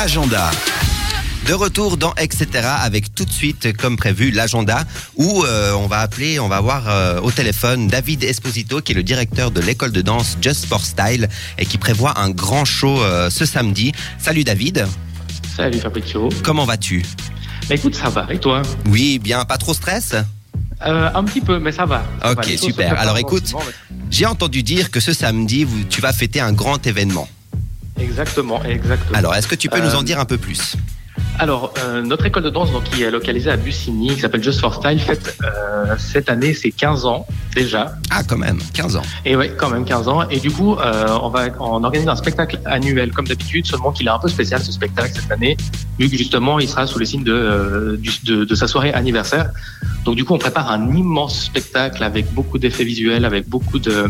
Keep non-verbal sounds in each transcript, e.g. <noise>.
agenda. De retour dans Etc. avec tout de suite, comme prévu, l'agenda où euh, on va appeler, on va voir euh, au téléphone David Esposito qui est le directeur de l'école de danse Just for Style et qui prévoit un grand show euh, ce samedi. Salut David, Salut Fabrizio. comment vas-tu? Bah écoute, ça va. Et toi? Oui, bien, pas trop stress? Euh, Un petit peu, mais ça va. Ça Ok, va, super. Alors, écoute, J'ai entendu dire que ce samedi, tu vas fêter un grand événement. Exactement, exactement. Alors, est-ce que tu peux nous en Euh, dire un peu plus? Alors, euh, notre école de danse, donc, qui est localisée à Bussigny, qui s'appelle Just for Style, fête euh, cette année ses 15 ans déjà. Ah, quand même, 15 ans. Et ouais, quand même 15 ans. Et du coup, euh, on va on organise un spectacle annuel comme d'habitude, seulement qu'il est un peu spécial ce spectacle cette année, vu que justement il sera sous le signe de, du- de, de sa soirée anniversaire. Donc du coup, on prépare un immense spectacle avec beaucoup d'effets visuels, avec beaucoup de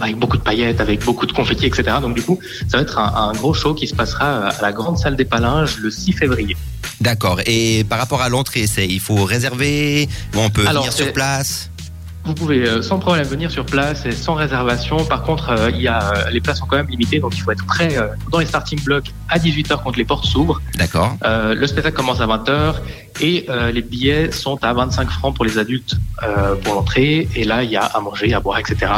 avec beaucoup de paillettes, avec beaucoup de confettis, etc. Donc du coup, ça va être un, un gros show qui se passera à la grande salle des Palinges le 6 février. D'accord. Et par rapport à l'entrée, c'est il faut réserver ou on peut Alors, venir sur place? Vous pouvez euh, sans problème venir sur place et sans réservation. Par contre, euh, il y a, euh, les places sont quand même limitées, donc il faut être prêt euh, dans les starting blocks à 18h quand les portes s'ouvrent. D'accord. Le spectacle commence à 20h et les billets sont à 25 francs pour les adultes pour l'entrée. Et là, il y a à manger, à boire, etc.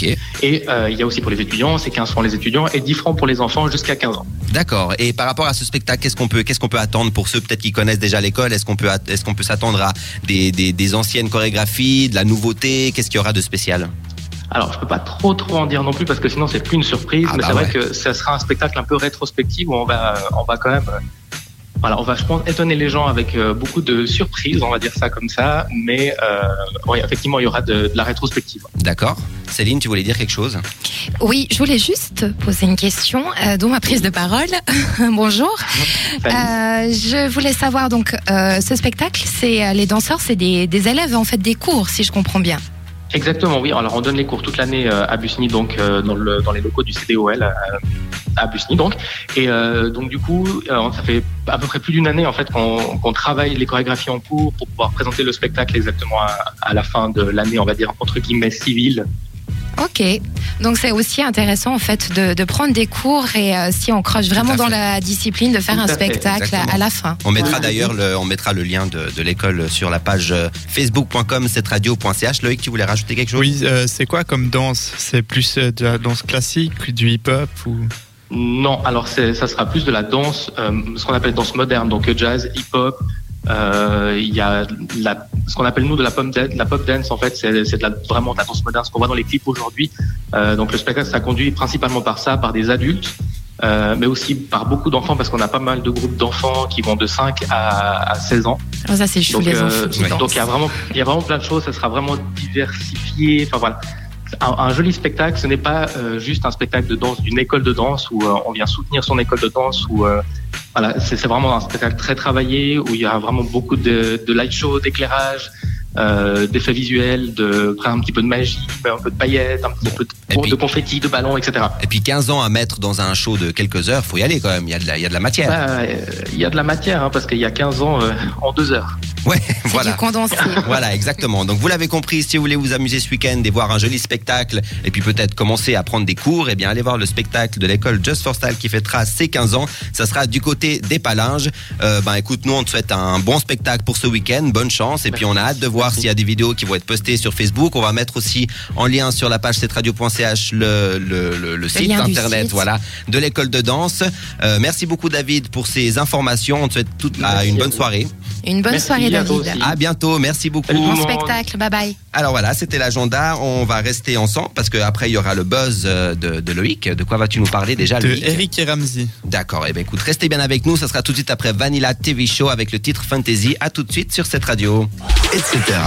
Ok. Et euh, il y a aussi pour les étudiants, c'est 15 francs les étudiants et 10 francs pour les enfants jusqu'à 15 ans. D'accord. Et par rapport à ce spectacle, qu'est-ce qu'on peut, qu'est-ce qu'on peut attendre pour ceux peut-être qui connaissent déjà l'école? Est-ce qu'on peut, est-ce qu'on peut s'attendre à des, des, des anciennes chorégraphies, de la nouveauté? Qu'est-ce qu'il y aura de spécial? Alors, je peux pas trop trop en dire non plus parce que sinon c'est plus une surprise, Ah mais bah c'est vrai ouais. que ça sera un spectacle un peu rétrospectif où on va on va quand même voilà, on va je pense étonner les gens avec euh, beaucoup de surprises, on va dire ça comme ça, mais euh, oui, effectivement, il y aura de, de la rétrospective. D'accord. Céline, tu voulais dire quelque chose? Oui, je voulais juste poser une question, euh, dont ma prise de parole. <laughs> Bonjour. Euh, je voulais savoir donc euh, ce spectacle, c'est euh, les danseurs, c'est des, des élèves en fait des cours, si je comprends bien. Exactement, oui. Alors, on donne les cours toute l'année euh, à Bussigny, donc euh, dans, le, dans les locaux du CDOL euh, à Bussigny, donc. Et euh, donc, du coup, euh, ça fait à peu près plus d'une année en fait qu'on travaille les chorégraphies en cours pour pouvoir présenter le spectacle exactement à, à la fin de l'année, on va dire entre guillemets civile. Ok, donc c'est aussi intéressant en fait de, de prendre des cours et euh, si on croche vraiment dans la discipline, de faire Tout un à fait, spectacle à, exactement. à la fin. On mettra d'ailleurs le, on mettra le lien de, de l'école sur la page euh, facebook.com cetteradio.ch. Loïc, tu voulais rajouter quelque chose? Oui, euh, c'est quoi comme danse? C'est plus euh, de la danse classique, du hip-hop ou? Non, alors c'est- ça sera plus de la danse, euh, ce qu'on appelle danse moderne, donc jazz, hip-hop. Euh, Il y a la, ce qu'on appelle nous de la pop dance. La pop dance, en fait, c'est c'est de la- vraiment de la danse moderne, ce qu'on voit dans les clips aujourd'hui. Euh, donc le spectacle sera conduit principalement par ça, par des adultes, euh, mais aussi par beaucoup d'enfants, parce qu'on a pas mal de groupes d'enfants qui vont de 5 à, à 16 ans. Oh, ça c'est chou Donc, les euh, enfants qui donc il y a vraiment, il y a vraiment plein de choses. Ça sera vraiment diversifié. Enfin voilà, un, un joli spectacle. Ce n'est pas euh, juste un spectacle de danse d'une école de danse où euh, on vient soutenir son école de danse. Où euh, voilà, c'est vraiment un spectacle très travaillé où il y a vraiment beaucoup de, de light show, d'éclairage. Euh, d'effets visuels, de un petit peu de magie, un peu de paillettes, un petit peu de, puis- de confettis, de ballons, etc. Et puis 15 ans à mettre dans un show de quelques heures, faut y aller quand même. Il y a de la, il y a de la matière. Bah, Il y a de la matière hein, parce qu'il y a 15 ans euh, en deux heures. Ouais, <laughs> voilà. du condensé. Voilà, exactement. Donc vous l'avez compris, si vous voulez vous amuser ce week-end et voir un joli spectacle, et puis peut-être commencer à prendre des cours, eh bien allez voir le spectacle de l'école Just for Style qui fêtera ses 15 ans. Ça sera du côté des Palinges. Euh, ben écoute, nous on te souhaite un bon spectacle pour ce week-end, bonne chance, et puis on a hâte de voir s'il y a des vidéos qui vont être postées sur Facebook. On va mettre aussi en lien sur la page cetradio.ch le, le, le, le site internet, site. voilà, de l'école de danse. Euh, merci beaucoup David pour ces informations. On te souhaite toute, Merci une à bonne soirée. Une bonne Merci soirée à David. aussi. À bientôt, merci beaucoup. Bon spectacle, bye bye. Alors voilà, c'était l'agenda. On va rester ensemble parce qu'après il y aura le buzz euh, de, de Loïc. De quoi vas-tu nous parler déjà, de Loïc Eric et Ramsey. D'accord. Eh bien, écoute, restez bien avec nous. Ça sera tout de suite après Vanilla TV Show avec le titre Fantasy. À tout de suite sur cette radio, etc.